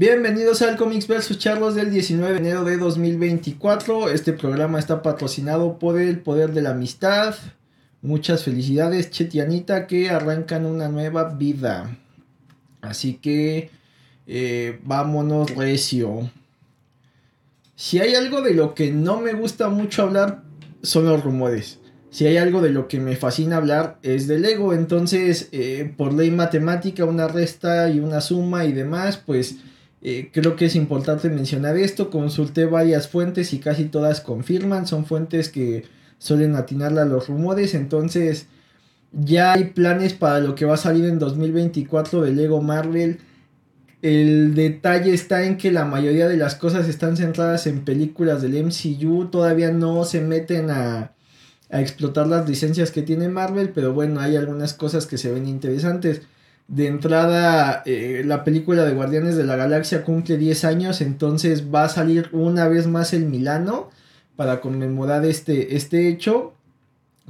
Bienvenidos al Comics vs Charlos del 19 de enero de 2024. Este programa está patrocinado por el Poder de la Amistad. Muchas felicidades, Chetianita, que arrancan una nueva vida. Así que eh, vámonos recio. Si hay algo de lo que no me gusta mucho hablar, son los rumores. Si hay algo de lo que me fascina hablar, es del ego. Entonces, eh, por ley matemática, una resta y una suma y demás, pues eh, creo que es importante mencionar esto. Consulté varias fuentes y casi todas confirman. Son fuentes que suelen atinarle a los rumores. Entonces ya hay planes para lo que va a salir en 2024 de Lego Marvel. El detalle está en que la mayoría de las cosas están centradas en películas del MCU. Todavía no se meten a, a explotar las licencias que tiene Marvel. Pero bueno, hay algunas cosas que se ven interesantes. De entrada, eh, la película de Guardianes de la Galaxia cumple 10 años, entonces va a salir una vez más el Milano para conmemorar este, este hecho.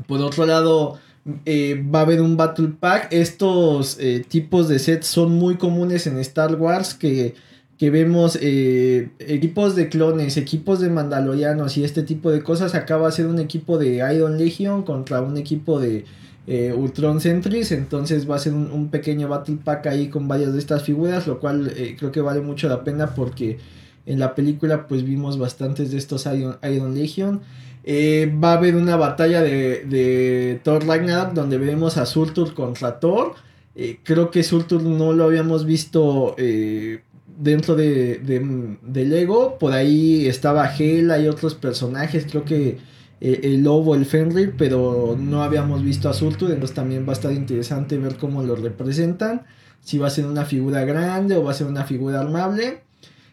Por otro lado, eh, va a haber un Battle Pack. Estos eh, tipos de sets son muy comunes en Star Wars que, que vemos equipos de clones, equipos de mandalorianos y este tipo de cosas. Acaba de ser un equipo de Iron Legion contra un equipo de eh, Ultron Centris, entonces va a ser un, pequeño Battle Pack ahí con varias de estas figuras, lo cual eh, creo que vale mucho la pena porque en la película pues vimos bastantes de estos Iron, Legion. Eh, va a haber una batalla de, de, Thor Ragnarok donde veremos a Surtur contra Thor. creo que Surtur no lo habíamos visto dentro de, de, de, Lego. Por ahí estaba Hela y otros personajes. Creo que eh, el lobo, el Fenrir, pero no habíamos visto a Surtur, entonces también va a estar interesante ver cómo lo representan, si va a ser una figura grande o va a ser una figura armable.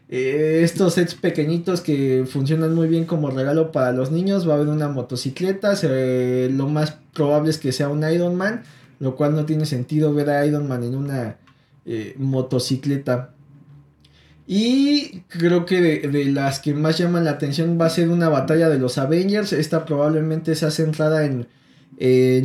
Eh, estos sets pequeñitos que funcionan muy bien como regalo para los niños, va a haber una motocicleta, lo más probable es que sea un Iron Man, lo cual no tiene sentido ver a Iron Man en una eh, motocicleta. Y creo que de, las que más llaman la atención va a ser una batalla de los Avengers. Esta probablemente sea centrada en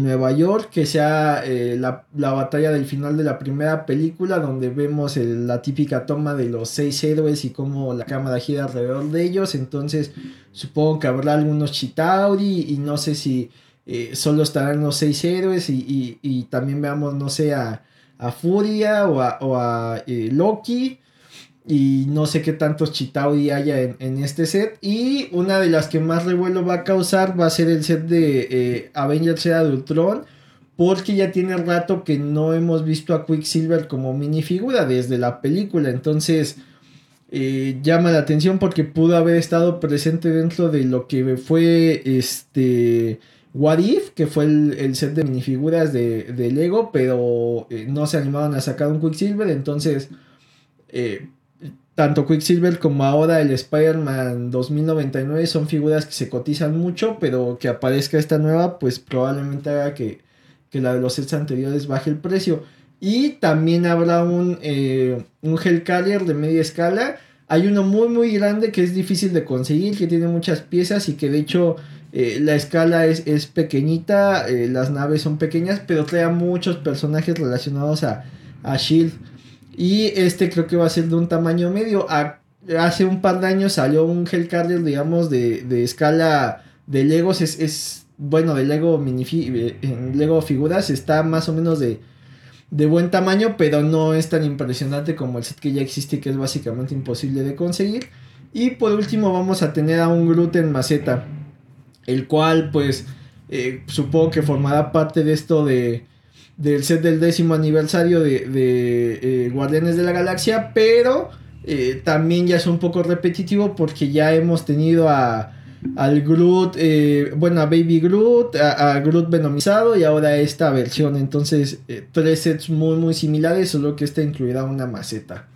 Nueva York, que sea eh, la, batalla del final de la primera película, donde vemos la típica toma de los seis héroes y cómo la cámara gira alrededor de ellos. Entonces supongo que habrá algunos Chitauri y no sé si eh, solo estarán los seis héroes y, también veamos, no sé, a, Furia o a, eh, Loki y no sé qué tantos Chitauri haya en, este set. Y una de las que más revuelo va a causar va a ser el set de eh, Avengers Era de Ultron. Porque ya tiene rato que no hemos visto a Quicksilver como minifigura desde la película. Entonces eh, llama la atención porque pudo haber estado presente dentro de lo que fue este What If, que fue el, set de minifiguras de, de Lego. Pero eh, no se animaron a sacar un Quicksilver. Entonces tanto Quicksilver como ahora el Spider-Man 2099 son figuras que se cotizan mucho, pero que aparezca esta nueva, pues probablemente haga que, la de los sets anteriores baje el precio. Y también habrá un, eh, un Hellcarrier de media escala. Hay uno muy muy grande que es difícil de conseguir, que tiene muchas piezas y que de hecho eh, la escala es, pequeñita, eh, las naves son pequeñas, pero trae muchos personajes relacionados a, a Shield. Y este creo que va a ser de un tamaño medio. hace un par de años salió un Hellcarrier, digamos, de, de escala de Legos. Es, es bueno, de Lego, mini, eh, Lego figuras. Está más o menos de, de buen tamaño, pero no es tan impresionante como el set que ya existe, que es básicamente imposible de conseguir. Y por último vamos a tener a un Groot en maceta, el cual pues eh, supongo que formará parte de esto de del set del décimo aniversario de, de eh, Guardianes de la Galaxia, pero eh, también ya es un poco repetitivo porque ya hemos tenido a al Groot, eh, bueno, a Baby Groot, a, Groot venomizado y ahora esta versión. Entonces, tres sets muy, muy similares, solo que esta incluirá una maceta.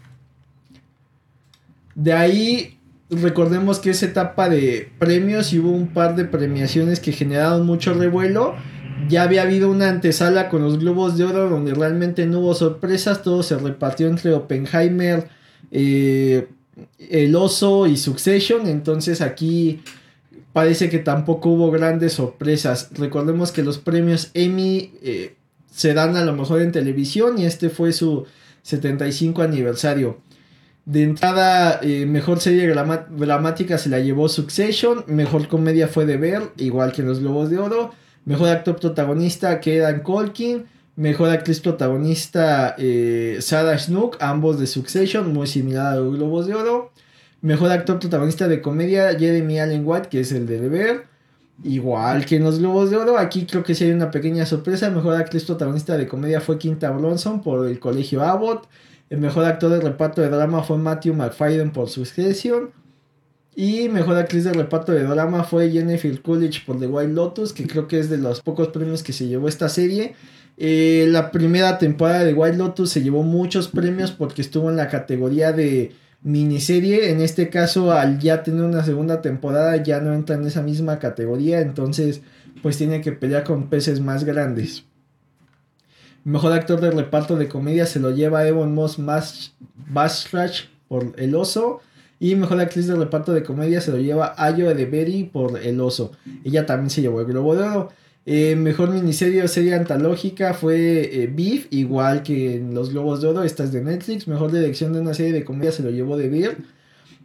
De ahí, recordemos que es etapa de premios y hubo un par de premiaciones que generaron mucho revuelo ya había habido una antesala con los globos de oro donde realmente no hubo sorpresas, todo se repartió entre Oppenheimer, eh, El Oso y Succession, entonces aquí parece que tampoco hubo grandes sorpresas. Recordemos que los premios Emmy eh, se dan a lo mejor en televisión y este fue su 75 aniversario. De entrada, eh, mejor serie dramática se la llevó Succession. Mejor comedia fue The Bear, igual que los Globos de Oro. Mejor actor protagonista quedan Colkin. Mejor actriz protagonista eh, Sarah Snook, ambos de Succession, muy similar a los Globos de Oro. Mejor actor protagonista de comedia Jeremy Allen White, que es el de The Bear. Igual que en los Globos de Oro, aquí creo que sí hay una pequeña sorpresa. Mejor actriz protagonista de comedia fue Quinta Bronson por el Colegio Abbott. El mejor actor de reparto de drama fue Matthew McFadden por Succession. Y mejor actriz de reparto de drama fue Jennifer Coolidge por The Wild Lotus, que creo que es de los pocos premios que se llevó esta serie. Eh, la primera temporada de Wild Lotus se llevó muchos premios porque estuvo en la categoría de miniserie. En este caso, al ya tener una segunda temporada, ya no entra en esa misma categoría. Entonces, pues tiene que pelear con peces más grandes. Mejor actor de reparto de comedia se lo lleva Evan Moss Bastrach por El Oso. Y mejor actriz de reparto de comedia se lo lleva Ayo Edeberi por El Oso. Ella también se llevó el Globo de Oro. Eh, mejor miniserie o serie antológica fue eh, Beef, igual que en los Globos de Oro. Esta es de Netflix. Mejor dirección de una serie de comedia se lo llevó de Beer.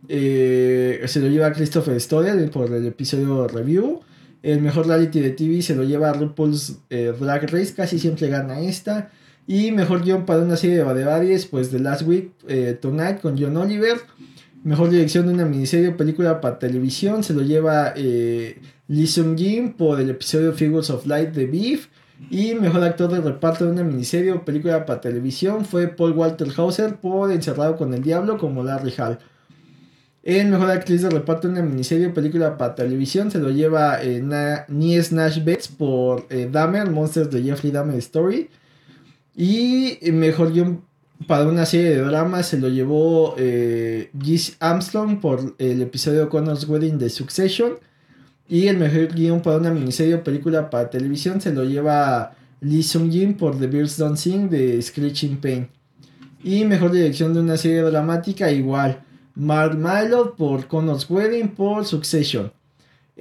Eh, se lo lleva Christopher Storer por el episodio review. El mejor reality de TV se lo lleva RuPaul's Drag Race, casi siempre gana esta. Y mejor guion para una serie de variedades, pues The Last Week Tonight con John Oliver. Mejor dirección de una miniserie o película para televisión se lo lleva eh, Lee Sung Jin por el episodio Figures of Light de Beef. Y mejor actor de reparto de una miniserie o película para televisión fue Paul Walter Hauser por Encerrado con el Diablo como Larry Hall. El mejor actriz de reparto en una miniserie o película para televisión se lo lleva eh, Nies Nash Betts por eh, Dahmer, Monsters de Jeffrey Dahmer Story. Y mejor guion para una serie de dramas se lo llevó eh, Gish Armstrong por el episodio Connor's Wedding de Succession. Y el mejor guion para una miniserie o película para televisión se lo lleva Lee Sung Jin por The Birds Don't Sing de Screeching Pain. Y mejor dirección de una serie dramática igual. Mark Milo por Connor's Wedding por Succession.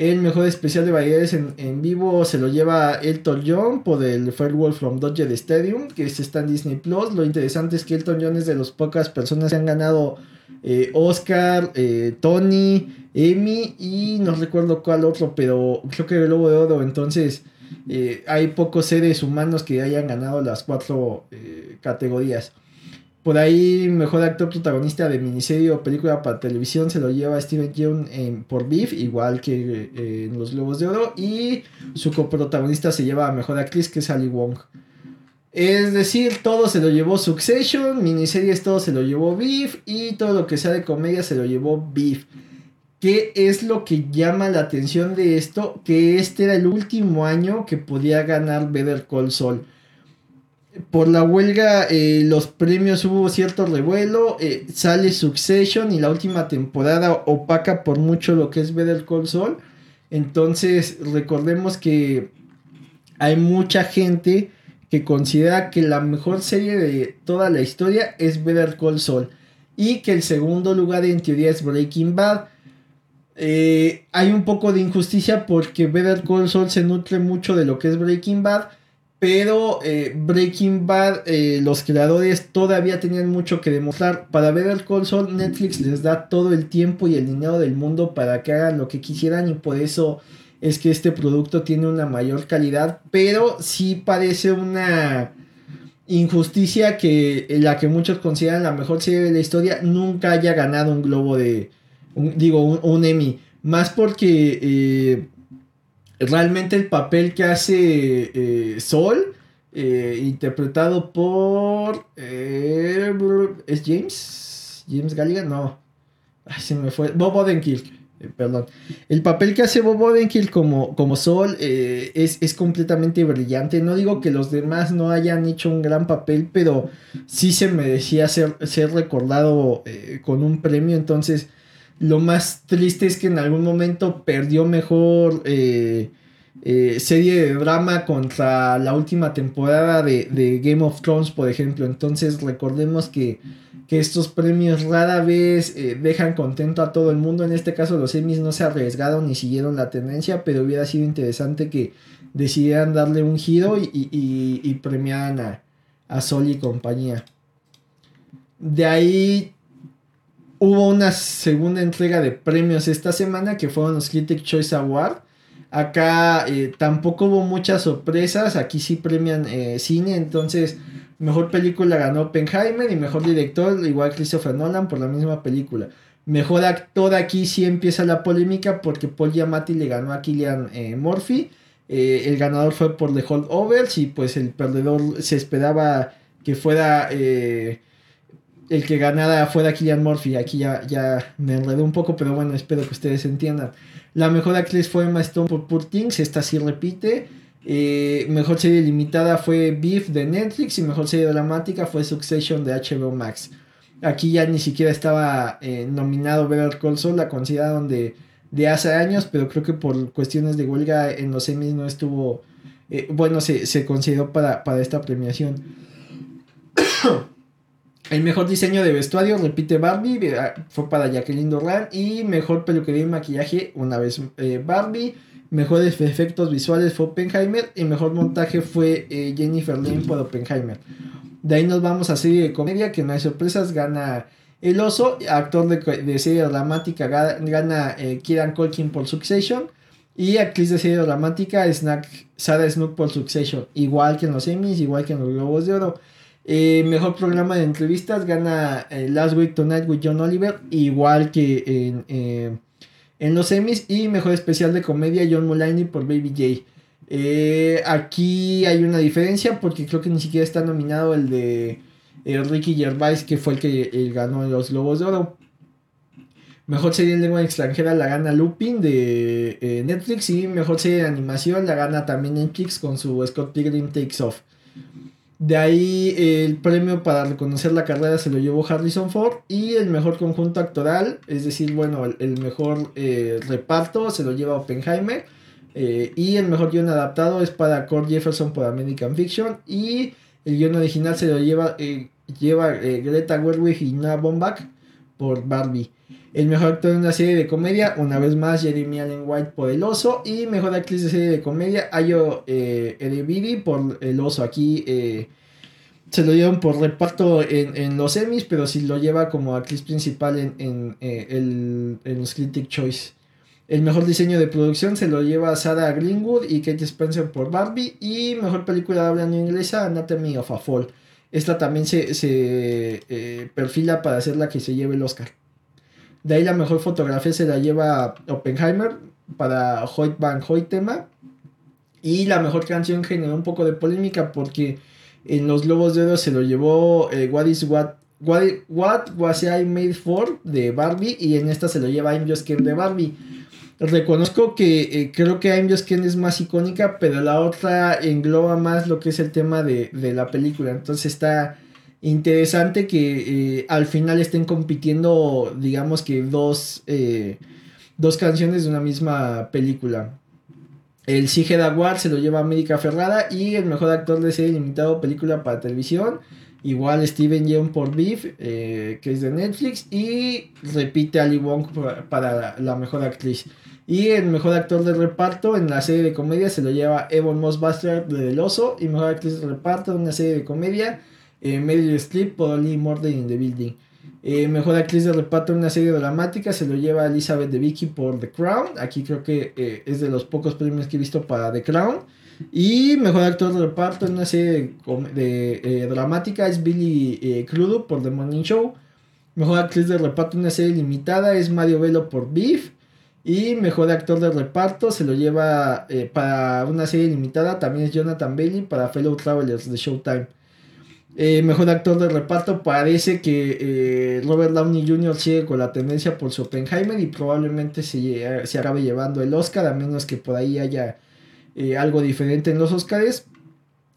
El mejor especial de variedades en, vivo se lo lleva Elton John por el Farewell from Dodger Stadium, que está en Disney Plus. Lo interesante es que Elton John es de las pocas personas que han ganado eh, Oscar, eh, Tony, Emmy y no recuerdo cuál otro, pero creo que el Lobo de Oro. Entonces, eh, hay pocos seres humanos que hayan ganado las cuatro categorías. Por ahí, mejor actor protagonista de miniserie o película para televisión se lo lleva Steven Yeun por Beef, igual que eh, en Los Globos de Oro. Y su coprotagonista se lleva a mejor actriz, que es Ali Wong. Es decir, todo se lo llevó Succession, miniseries todo se lo llevó Beef y todo lo que sea de comedia se lo llevó Beef. ¿Qué es lo que llama la atención de esto? Que este era el último año que podía ganar Better Call Saul por la huelga, eh, los premios hubo cierto revuelo. Eh, sale Succession y la última temporada opaca por mucho lo que es Better Call Saul. Entonces, recordemos que hay mucha gente que considera que la mejor serie de toda la historia es Better Call Saul. Y que el segundo lugar en teoría es Breaking Bad. Eh, hay un poco de injusticia porque Better Call Saul se nutre mucho de lo que es Breaking Bad pero eh, Breaking Bad, eh, los creadores todavía tenían mucho que demostrar. Para ver el console, Netflix les da todo el tiempo y el dinero del mundo para que hagan lo que quisieran y por eso es que este producto tiene una mayor calidad. Pero sí parece una injusticia que la que muchos consideran la mejor serie de la historia nunca haya ganado un globo de, digo, un, Emmy. Más porque... Eh, realmente el papel que hace eh, Sol, eh, interpretado por... Eh, ¿Es James? ¿James Gallagher? No. Ay, se me fue. Bob Odenkirk. perdón. El papel que hace Bob Odenkirk como, como Sol es, es, completamente brillante. No digo que los demás no hayan hecho un gran papel, pero sí se merecía ser, ser recordado con un premio. Entonces lo más triste es que en algún momento perdió mejor eh, eh, serie de drama contra la última temporada de, Game of Thrones, por ejemplo. Entonces recordemos que, estos premios rara vez eh, dejan contento a todo el mundo. En este caso los Emmys no se arriesgaron ni siguieron la tendencia, pero hubiera sido interesante que decidieran darle un giro y, y, premiaran a, a Sol y compañía. De ahí hubo una segunda entrega de premios esta semana que fueron los Critic Choice Award. Acá eh, tampoco hubo muchas sorpresas, aquí sí premian eh, cine, entonces mejor película ganó Oppenheimer y mejor director igual Christopher Nolan por la misma película. Mejor actor aquí sí empieza la polémica porque Paul Giamatti le ganó a Killian eh, Murphy. el ganador fue por The Holdovers y pues el perdedor se esperaba que fuera el que ganara fuera Killian Murphy. Aquí ya, ya me enredé un poco, pero bueno, espero que ustedes entiendan. La mejor actriz fue Emma Stone por Poor Things, esta sí repite. Eh, mejor serie limitada fue Beef de Netflix y mejor serie dramática fue Succession de HBO Max. Aquí ya ni siquiera estaba eh, nominado Better Call Saul, la consideraron de, de hace años, pero creo que por cuestiones de huelga en los Emmys no estuvo, eh, bueno, se, se consideró para, para esta premiación. El mejor diseño de vestuario, repite Barbie, ah, fue para Jacqueline Doran. Y mejor peluquería y maquillaje, una vez eh, Barbie. Mejores efectos visuales fue Oppenheimer. Y mejor montaje fue eh, Jennifer Lane por Oppenheimer. De ahí nos vamos a serie de comedia, que no hay sorpresas, gana El Oso. Actor de, serie dramática, gana eh, Kieran Culkin por Succession. Y actriz de serie dramática, Snack, Sarah Snook por Succession. Igual que en los Emmys, igual que en los Globos de Oro. Eh, mejor programa de entrevistas gana eh, Last Week Tonight with John Oliver, igual que en, eh, en los Emmys. Y mejor especial de comedia John Mulaney por Baby J. aquí hay una diferencia porque creo que ni siquiera está nominado el de Ricky Gervais, que fue el que ganó los Globos de Oro. Mejor serie en lengua extranjera la gana Lupin de Netflix y mejor serie de animación la gana también Netflix con su Scott Pilgrim Takes Off. De ahí el premio para reconocer la carrera se lo llevó Harrison Ford y el mejor conjunto actoral, es decir, bueno, el, mejor eh, reparto se lo lleva Oppenheimer eh, y el mejor guion adaptado es para Cord Jefferson por American Fiction y el guion original se lo lleva, eh, lleva Greta Gerwig y Noah Baumbach por Barbie. El mejor actor en una serie de comedia, una vez más, Jeremy Allen White por El Oso. Y mejor actriz de serie de comedia, Ayo eh, por El Oso. Aquí eh, se lo llevan por reparto en, los Emmys, pero si lo lleva como actriz principal en, eh, en los Critic Choice. El mejor diseño de producción se lo lleva Sarah Greenwood y Kate Spencer por Barbie. Y mejor película de habla no inglesa, Anatomy of a Fall. Esta también se, se eh, perfila para ser la que se lleve el Oscar. De ahí la mejor fotografía se la lleva Oppenheimer para Hoyt Van Hoytema. Y la mejor canción generó un poco de polémica porque en los Globos de Oro se lo llevó eh, What is What, What, Was I Made For de Barbie y en esta se lo lleva I'm Just de Barbie. Reconozco que eh, creo que I'm Just es más icónica, pero la otra engloba más lo que es el tema de, de la película. Entonces está interesante que eh, al final estén compitiendo, digamos que dos, eh, dos canciones de una misma película. El Sige Award se lo lleva América Ferrada y el mejor actor de serie limitado película para televisión. Igual Steven Yeun por Beef, eh, que es de Netflix. Y repite Ali Wong para la mejor actriz. Y el mejor actor de reparto en la serie de comedia se lo lleva Evan Moss Bastard de El Oso. Y mejor actriz de reparto en una serie de comedia eh, Meryl Streep por Only Murder in the Building. Eh, mejor actriz de reparto en una serie dramática se lo lleva Elizabeth de Vicky por The Crown. Aquí creo que eh, es de los pocos premios que he visto para The Crown. Y mejor actor de reparto en una serie de, eh, dramática es Billy Crudup por The Morning Show. Mejor actriz de reparto en una serie limitada es Mario Velo por Beef. Y mejor actor de reparto se lo lleva para una serie limitada también es Jonathan Bailey para Fellow Travelers de Showtime. Eh, mejor actor de reparto parece que eh, Robert Downey Jr. sigue con la tendencia por su Oppenheimer y probablemente se, se acabe llevando el Oscar, a menos que por ahí haya eh, algo diferente en los Oscars.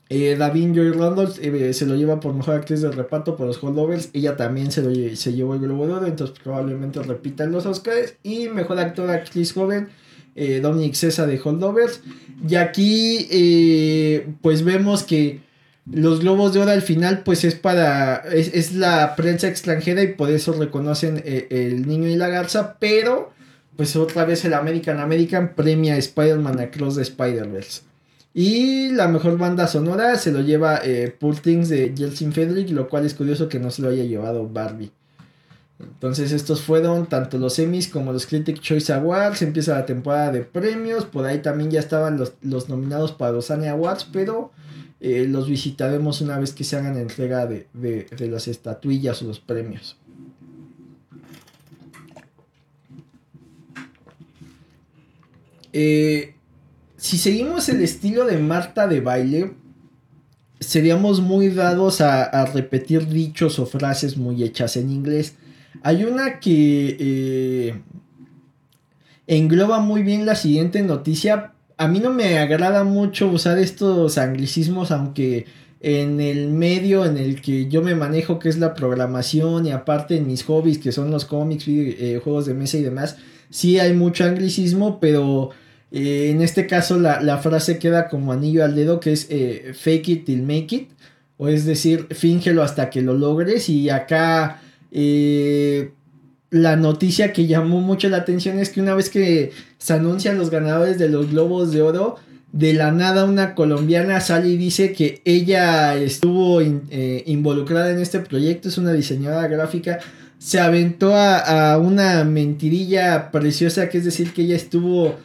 David Joy Randolph se lo lleva por mejor actriz de reparto por los Holdovers. Ella también se, se llevó el Globo de Oro, entonces probablemente repita en los Oscars. Y mejor actor actriz joven, Dominic Cesa de Holdovers. Y aquí, pues vemos que los globos de oro al final pues es para es, la prensa extranjera y por eso reconocen eh, el niño y la garza pero pues otra vez el American American premia Spider-Man Across the Spider-Verse. Y la mejor banda sonora se lo lleva eh, de Jelsin Frederick lo cual es curioso que no se lo haya llevado Barbie. Entonces estos fueron tanto los Emmys como los Critic Choice Awards, empieza la temporada de premios, por ahí también ya estaban los, nominados para los Annie Awards, pero eh, los visitaremos una vez que se hagan entrega de, de las estatuillas o los premios. Eh, si seguimos el estilo de Marta de baile, seríamos muy dados a, repetir dichos o frases muy hechas en inglés. Hay una que eh, engloba muy bien la siguiente noticia. A mí no me agrada mucho usar estos anglicismos, aunque en el medio en el que yo me manejo, que es la programación, y aparte en mis hobbies, que son los cómics, eh, juegos de mesa y demás, sí hay mucho anglicismo, pero eh, en este caso la, frase queda como anillo al dedo, que es eh, fake it till make it, o es decir, fíngelo hasta que lo logres. Y acá eh, la noticia que llamó mucho la atención es que una vez que se anuncian los ganadores de los Globos de Oro, de la nada una colombiana sale y dice que ella estuvo involucrada en este proyecto, es una diseñadora gráfica se aventó a, una mentirilla preciosa, que es decir, que ella estuvo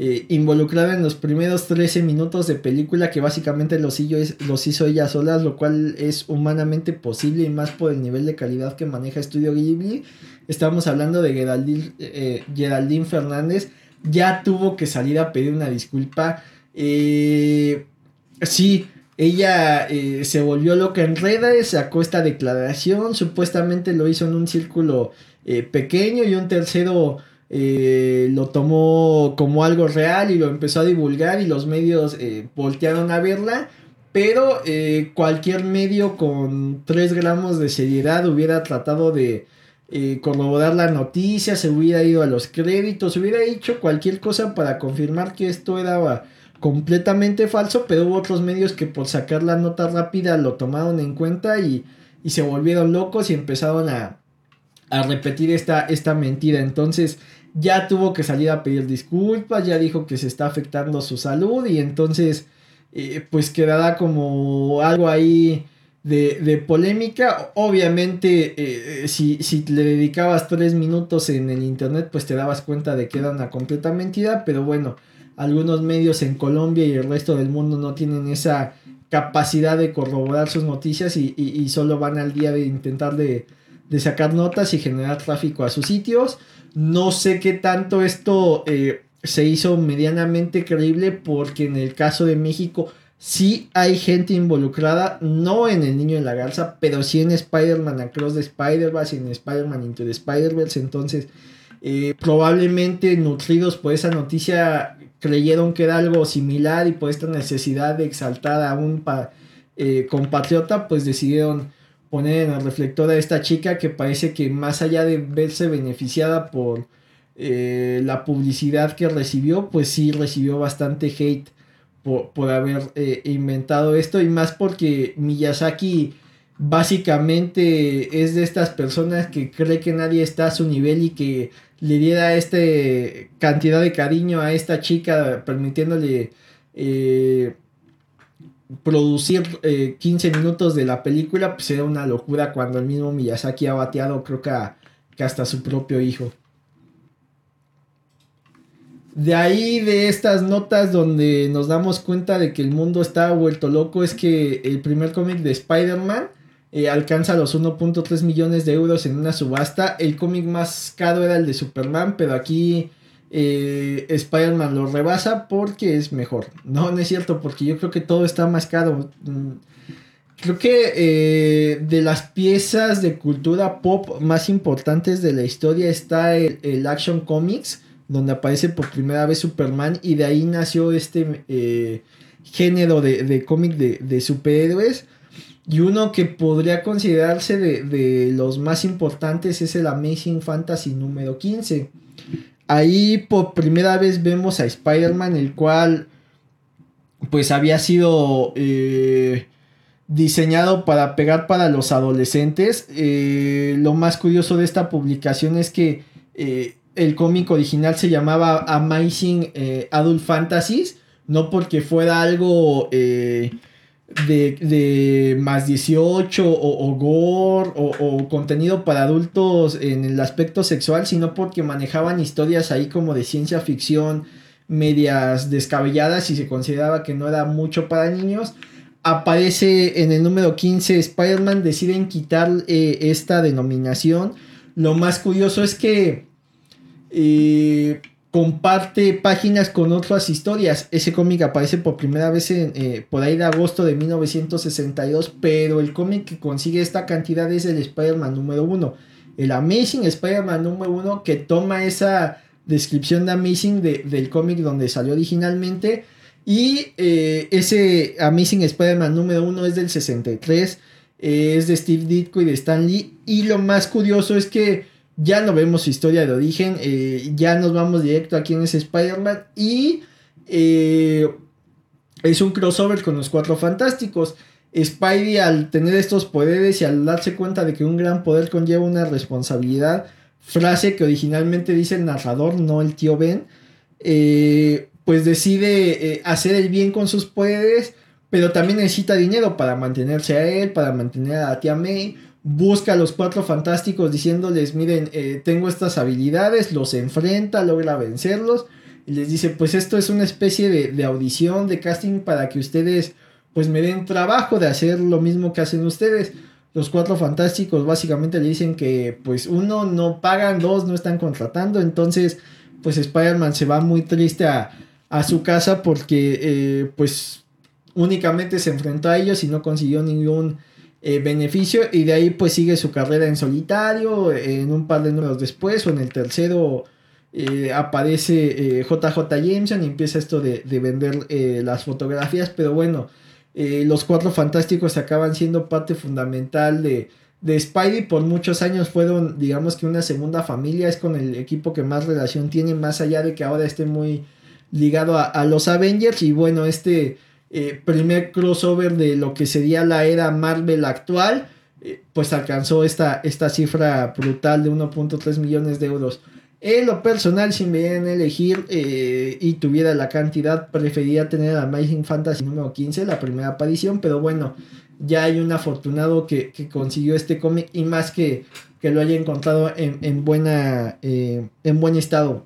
eh, involucrada en los primeros 13 minutos de película que básicamente los hizo, los hizo ella sola, lo cual es humanamente posible y más por el nivel de calidad que maneja Studio Ghibli. Estamos hablando de Geraldine, eh, Geraldine Fernández, ya tuvo que salir a pedir una disculpa. Eh, sí, ella se volvió loca en redes, sacó esta declaración, supuestamente lo hizo en un círculo pequeño y un tercero eh, lo tomó como algo real y lo empezó a divulgar y los medios eh, voltearon a verla. Pero eh, cualquier medio con 3 gramos de seriedad hubiera tratado de corroborar la noticia, se hubiera ido a los créditos, hubiera hecho cualquier cosa para confirmar que esto era completamente falso, pero hubo otros medios que por sacar la nota rápida lo tomaron en cuenta y, y se volvieron locos y empezaron a, a repetir esta, esta mentira. Entonces, ya tuvo que salir a pedir disculpas, ya dijo que se está afectando su salud y entonces eh, pues quedará como algo ahí de, polémica. Obviamente eh, si, si, le dedicabas tres minutos en el internet pues te dabas cuenta de que era una completa mentira, pero bueno, algunos medios en Colombia y el resto del mundo no tienen esa capacidad de corroborar sus noticias y, y, solo van al día de intentar de, de sacar notas y generar tráfico a sus sitios. No sé qué tanto esto eh, se hizo medianamente creíble porque en el caso de México sí hay gente involucrada, no en El Niño de la Garza, pero sí en Spider-Man Across the Spider-Verse y en Spider-Man Into the Spider-Verse. Entonces, eh, probablemente nutridos por esa noticia creyeron que era algo similar y por esta necesidad de exaltar a un eh, compatriota, pues decidieron poner en el reflector a esta chica que parece que más allá de verse beneficiada por eh, la publicidad que recibió, pues sí recibió bastante hate por, haber eh, inventado esto. Y más porque Miyazaki básicamente es de estas personas que cree que nadie está a su nivel y que le diera esta cantidad de cariño a esta chica permitiéndole eh, producir 15 eh, minutos de la película, pues era una locura cuando el mismo Miyazaki ha bateado, creo que, que hasta su propio hijo. De ahí, de estas notas donde nos damos cuenta de que el mundo está vuelto loco, es que el primer cómic de Spider-Man eh, alcanza los 1.3 millones de euros en una subasta. El cómic más caro era el de Superman, pero aquí eh, Spider-Man lo rebasa porque es mejor. No, no es cierto, porque yo creo que todo está más caro. Mm, creo que eh, de las piezas de cultura pop más importantes de la historia está el, Action Comics, donde aparece por primera vez Superman y de ahí nació este eh, género de, cómic de, superhéroes. Y uno que podría considerarse de, de los más importantes es el Amazing Fantasy número 15 Ahí por primera vez vemos a Spider-Man, el cual pues había sido eh, diseñado para pegar para los adolescentes. Eh, lo más curioso de esta publicación es que eh, el cómic original se llamaba Amazing Adult Fantasies, no porque fuera algo de, más 18 o, gore o, contenido para adultos en el aspecto sexual, sino porque manejaban historias ahí como de ciencia ficción medias descabelladas y se consideraba que no era mucho para niños. Aparece en el número 15 Spider-Man, deciden quitar eh, esta denominación. Lo más curioso es que eh, comparte páginas con otras historias. Ese cómic aparece por primera vez en, eh, por ahí de agosto de 1962, pero el cómic que consigue esta cantidad es el Spider-Man número 1. El Amazing Spider-Man número 1 que toma esa descripción de Amazing del cómic donde salió originalmente. Y eh, ese Amazing Spider-Man número 1 es del 63. es de Steve Ditko y de Stan Lee. Y lo más curioso es que ya no vemos su historia de origen, eh, ya nos vamos directo a quién es Spider-Man y eh, es un crossover con los Cuatro Fantásticos. Spidey al tener estos poderes y al darse cuenta de que un gran poder conlleva una responsabilidad, frase que originalmente dice el narrador, no el tío Ben, eh, pues decide hacer el bien con sus poderes, pero también necesita dinero para mantenerse a él, para mantener a la tía May busca a los cuatro fantásticos diciéndoles, miren, eh, tengo estas habilidades, los enfrenta, logra vencerlos. Y les dice, pues esto es una especie de, audición, de casting para que ustedes pues me den trabajo de hacer lo mismo que hacen ustedes. Los cuatro fantásticos básicamente le dicen que pues uno no pagan, dos no están contratando. Entonces pues Spider-Man se va muy triste a, su casa porque eh, pues únicamente se enfrentó a ellos y no consiguió ningún eh, beneficio y de ahí pues sigue su carrera en solitario, en un par de números después o en el tercero eh, aparece JJ eh, Jameson y empieza esto de, vender las fotografías, pero bueno, los cuatro fantásticos acaban siendo parte fundamental de, de Spidey, por muchos años fueron digamos que una segunda familia, es con el equipo que más relación tiene, más allá de que ahora esté muy ligado a, a los Avengers y bueno, este eh, primer crossover de lo que sería la era Marvel actual, eh, pues alcanzó esta, esta cifra brutal de 1.3 millones de euros. En lo personal, si me dieran elegir eh, y tuviera la cantidad, preferiría tener Amazing Fantasy número 15, la primera aparición, pero bueno, ya hay un afortunado que, consiguió este cómic y más que, que lo haya encontrado en, en buena, en buen estado.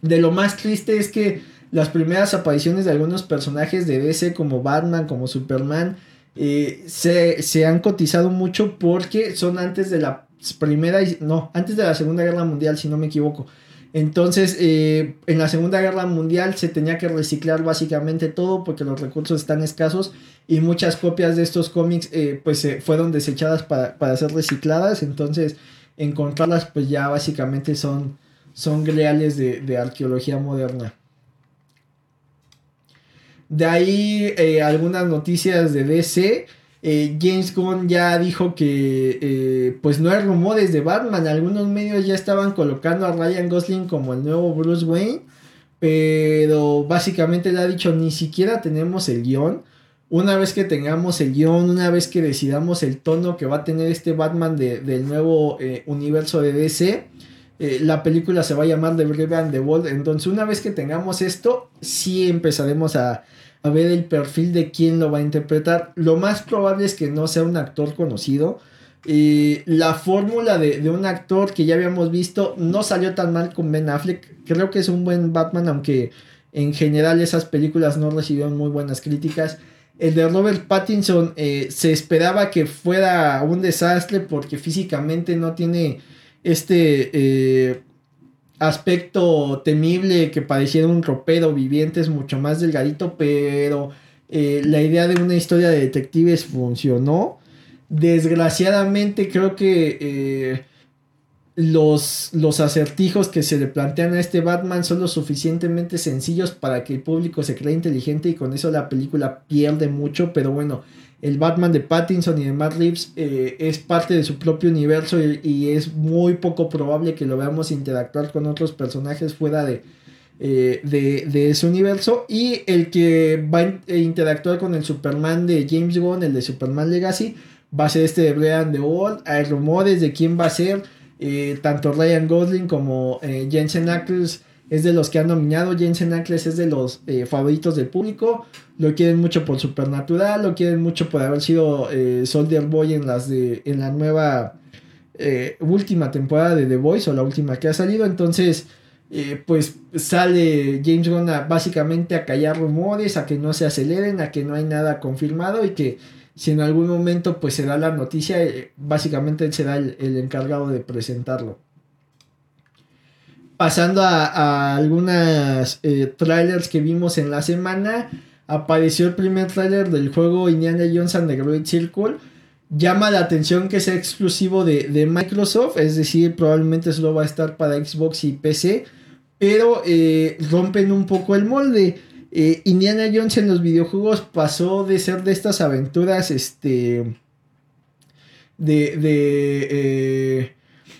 De lo más triste es que las primeras apariciones de algunos personajes de DC como Batman, como Superman, eh, se, han cotizado mucho porque son antes de la primera, no, antes de la Segunda Guerra Mundial, si no me equivoco. Entonces, eh, en la Segunda Guerra Mundial se tenía que reciclar básicamente todo porque los recursos están escasos y muchas copias de estos cómics eh, pues fueron desechadas para, ser recicladas. Entonces, encontrarlas pues ya básicamente son, son de, de arqueología moderna. De ahí eh, algunas noticias de DC. Eh, James Gunn ya dijo que eh, pues no hay rumores de Batman. Algunos medios ya estaban colocando a Ryan Gosling como el nuevo Bruce Wayne. Pero básicamente le ha dicho ni siquiera tenemos el guion. Una vez que tengamos el guion, una vez que decidamos el tono que va a tener este Batman del nuevo universo de DC, la película se va a llamar The Brave and the Bold. Entonces, una vez que tengamos esto, sí empezaremos a, a ver el perfil de quién lo va a interpretar. Lo más probable es que no sea un actor conocido. y la fórmula de, un actor que ya habíamos visto no salió tan mal con Ben Affleck. Creo que es un buen Batman, aunque en general esas películas no recibieron muy buenas críticas. El de Robert Pattinson eh, se esperaba que fuera un desastre porque físicamente no tiene este eh, aspecto temible que pareciera un ropero viviente, es mucho más delgadito, pero eh, la idea de una historia de detectives funcionó. Desgraciadamente creo que eh, los, los acertijos que se le plantean a este Batman son lo suficientemente sencillos para que el público se crea inteligente y con eso la película pierde mucho, pero bueno, el Batman de Pattinson y de Matt Reeves eh, es parte de su propio universo y, es muy poco probable que lo veamos interactuar con otros personajes fuera de, eh, de, ese universo. Y el que va a interactuar con el Superman de James Gunn, el de Superman Legacy, va a ser este de Brian de Wall. Hay rumores de quién va a ser. Eh, tanto Ryan Gosling como Jensen Ackles es de los que han nominado. Jensen Ackles es de los eh, favoritos del público. Lo quieren mucho por Supernatural, lo quieren mucho por haber sido eh, Soldier Boy en las de en la nueva eh, última temporada de The Voice o la última que ha salido. Entonces, pues sale James Gunn básicamente a callar rumores, a que no se aceleren, a que no hay nada confirmado y que si en algún momento pues se da la noticia, básicamente él será el, el encargado de presentarlo pasando a, algunas eh, trailers que vimos en la semana, apareció el primer trailer del juego Indiana Jones and the Great Circle. Llama la atención que sea exclusivo de, Microsoft, es decir, probablemente solo va a estar para Xbox y PC, pero eh, rompen un poco el molde. Eh, Indiana Jones en los videojuegos pasó de ser de estas aventuras, este, de, de,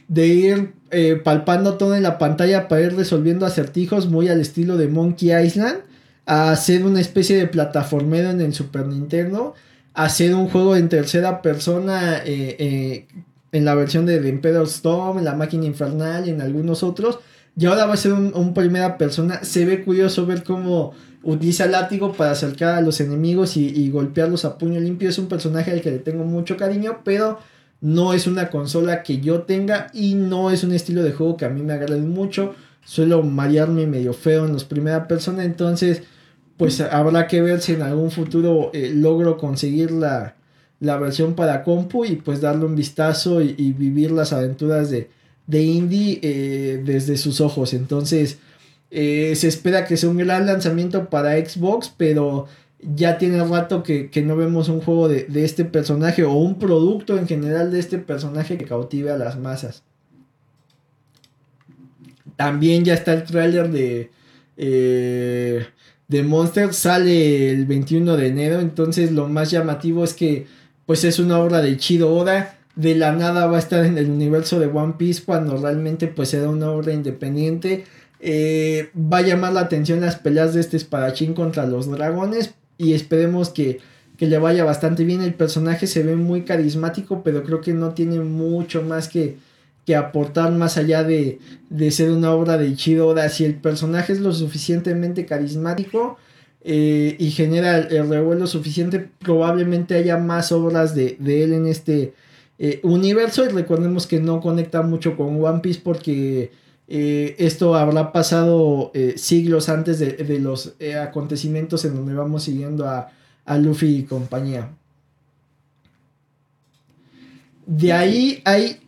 de ir eh, palpando todo en la pantalla para ir resolviendo acertijos muy al estilo de Monkey Island, a hacer una especie de plataformero en el Super Nintendo, a hacer un juego en tercera persona eh, eh, en la versión de The Emperor's Storm, en la máquina infernal y en algunos otros. Y ahora va a ser un, primera persona. Se ve curioso ver cómo utiliza el látigo para acercar a los enemigos y, y golpearlos a puño limpio. Es un personaje al que le tengo mucho cariño, pero no es una consola que yo tenga y no es un estilo de juego que a mí me agrade mucho. Suelo marearme medio feo en los primera persona, entonces pues habrá que ver si en algún futuro eh, logro conseguir la, versión para compu y pues darle un vistazo y, vivir las aventuras de, de Indie eh, desde sus ojos. Entonces eh, se espera que sea un gran lanzamiento para Xbox, pero ya tiene rato que, no vemos un juego de, este personaje o un producto en general de este personaje que cautive a las masas. También ya está el tráiler de, eh, de Monster, sale el 21 de enero, entonces lo más llamativo es que pues es una obra de Chido Oda, de la nada va a estar en el universo de One Piece cuando realmente pues era una obra independiente. Eh, va a llamar la atención las peleas de este espadachín contra los dragones, y esperemos que, le vaya bastante bien. El personaje se ve muy carismático, pero creo que no tiene mucho más que, que aportar más allá de, ser una obra de Ichido Si el personaje es lo suficientemente carismático eh, y genera el, revuelo suficiente, probablemente haya más obras de, él en este eh, universo. Y recordemos que no conecta mucho con One Piece porque eh, esto habrá pasado eh, siglos antes de, los eh, acontecimientos en donde vamos siguiendo a, Luffy y compañía. De ahí hay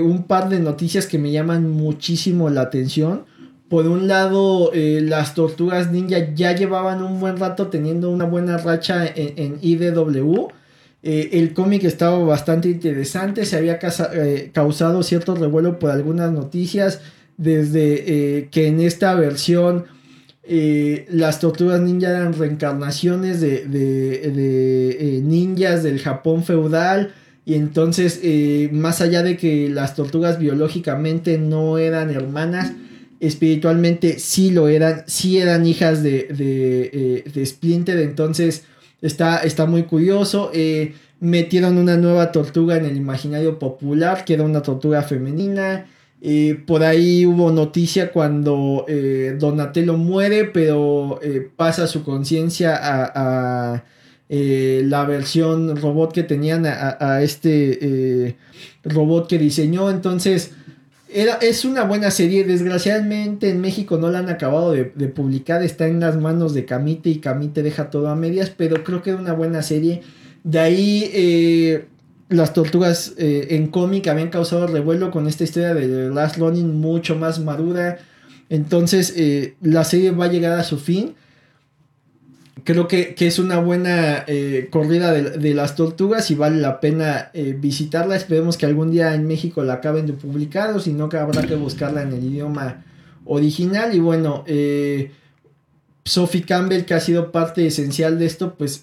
un par de noticias que me llaman muchísimo la atención. Por un lado, las tortugas ninja ya llevaban un buen rato teniendo una buena racha en, en IDW. el cómic estaba bastante interesante, se había causado cierto revuelo por algunas noticias desde eh, que en esta versión eh, las tortugas ninja eran reencarnaciones de, eh, ninjas del Japón feudal y entonces más allá de que las tortugas biológicamente no eran hermanas, espiritualmente sí lo eran, sí eran hijas de, de, Splinter, entonces está, está muy curioso. metieron una nueva tortuga en el imaginario popular, que era una tortuga femenina por ahí hubo noticia cuando eh, Donatello muere, pero eh, pasa su conciencia a, eh, la versión robot que tenían, a, este robot que diseñó. Entonces, era, es una buena serie. Desgraciadamente en México no la han acabado de, de, publicar. Está en las manos de Camite y Camite deja todo a medias, pero creo que es una buena serie. De ahí las tortugas eh, en cómic habían causado revuelo con esta historia de Last Running mucho más madura. Entonces eh, la serie va a llegar a su fin. Creo que, es una buena eh, corrida de, las tortugas y vale la pena visitarla. Esperemos que algún día en México la acaben de publicar o si no habrá que buscarla en el idioma original. Y bueno, Sophie Campbell que ha sido parte esencial de esto pues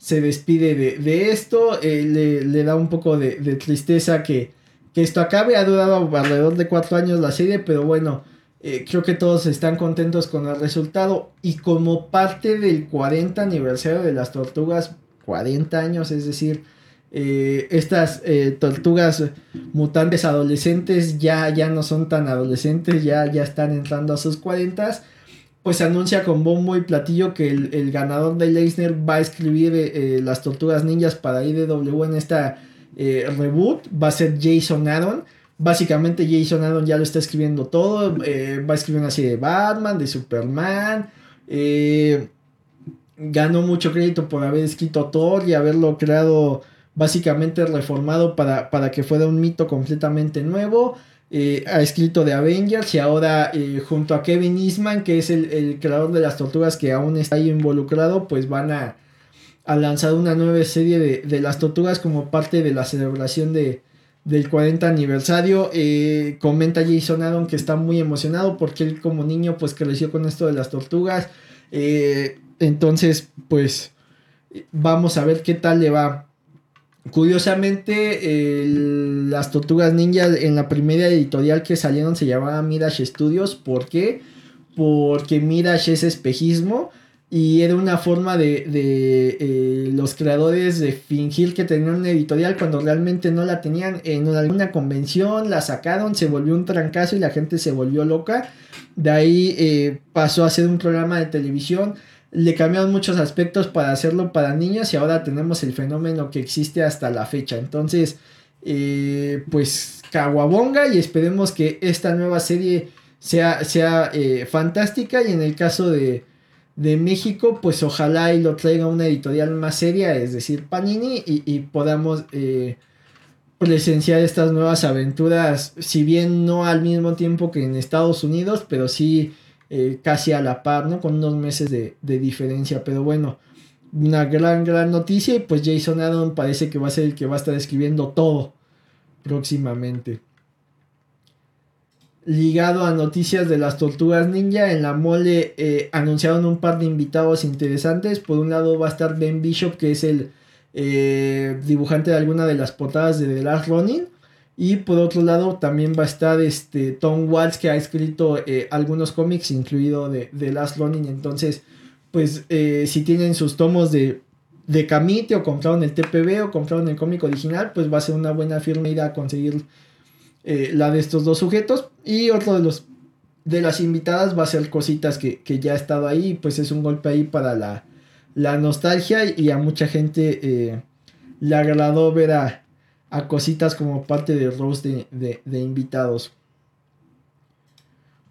se despide de, esto, eh, le, da un poco de, tristeza que, esto acabe. Ha durado alrededor de cuatro años la serie, pero bueno, eh, creo que todos están contentos con el resultado. Y como parte del 40 aniversario de las tortugas, 40 años, es decir, eh, estas tortugas mutantes adolescentes ya, ya no son tan adolescentes, ya, ya están entrando a sus cuarentas, pues anuncia con bombo y platillo que el, ganador de Leisner va a escribir eh, las tortugas ninjas para IDW en esta reboot, va a ser Jason Aaron. Básicamente Jason Aaron ya lo está escribiendo todo, va a escribir una serie de Batman, de Superman, ganó mucho crédito por haber escrito Thor y haberlo creado básicamente reformado para, para que fuera un mito completamente nuevo. Eh, ha escrito de Avengers y ahora eh, junto a Kevin Eastman, que es el, creador de las tortugas que aún está ahí involucrado, pues van a, lanzar una nueva serie de, las tortugas como parte de la celebración de, del 40 aniversario. Eh, comenta Jason Aaron que está muy emocionado porque él como niño pues creció con esto de las tortugas. entonces pues vamos a ver qué tal le va. Curiosamente, las Tortugas Ninja en la primera editorial que salieron se llamaba Mirage Studios. ¿Por qué? Porque Mirage es espejismo y era una forma de, eh, los creadores de fingir que tenían una editorial cuando realmente no la tenían. En alguna convención la sacaron, se volvió un trancazo y la gente se volvió loca. De ahí eh, pasó a ser un programa de televisión le cambiaron muchos aspectos para hacerlo para niños y ahora tenemos el fenómeno que existe hasta la fecha. Entonces, eh, pues caguabonga y esperemos que esta nueva serie sea, sea eh, fantástica y en el caso de, de, México, pues ojalá y lo traiga una editorial más seria, es decir, Panini, y, podamos eh, presenciar estas nuevas aventuras, si bien no al mismo tiempo que en Estados Unidos, pero sí eh, casi a la par, ¿no? Con unos meses de, diferencia, pero bueno, una gran, gran noticia y pues Jason Aaron parece que va a ser el que va a estar escribiendo todo próximamente. Ligado a noticias de las tortugas ninja, en la mole eh, anunciaron un par de invitados interesantes. Por un lado va a estar Ben Bishop, que es el eh, dibujante de alguna de las portadas de The Last Running. Y por otro lado también va a estar este Tom Waltz que ha escrito eh, algunos cómics, incluido de, de, Last Running. Entonces, pues eh, si tienen sus tomos de, de Camite o compraron el TPB o compraron el cómic original, pues va a ser una buena firma ir a conseguir eh, la de estos dos sujetos. Y otro de los de las invitadas va a ser cositas que, ya ha estado ahí. Pues es un golpe ahí para la, la nostalgia y a mucha gente le agradó ver a a cositas como parte de Rose de, invitados.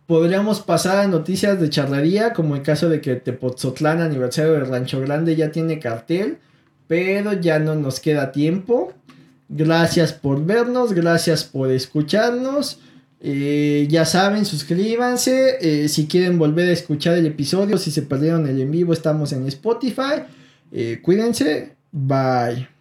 Podríamos pasar a noticias de charlería, como el caso de que Tepoztlán, aniversario de Rancho Grande, ya tiene cartel, pero ya no nos queda tiempo. Gracias por vernos, gracias por escucharnos. Eh, ya saben, suscríbanse. Eh, si quieren volver a escuchar el episodio, si se perdieron el en vivo, estamos en Spotify. Eh, cuídense. Bye.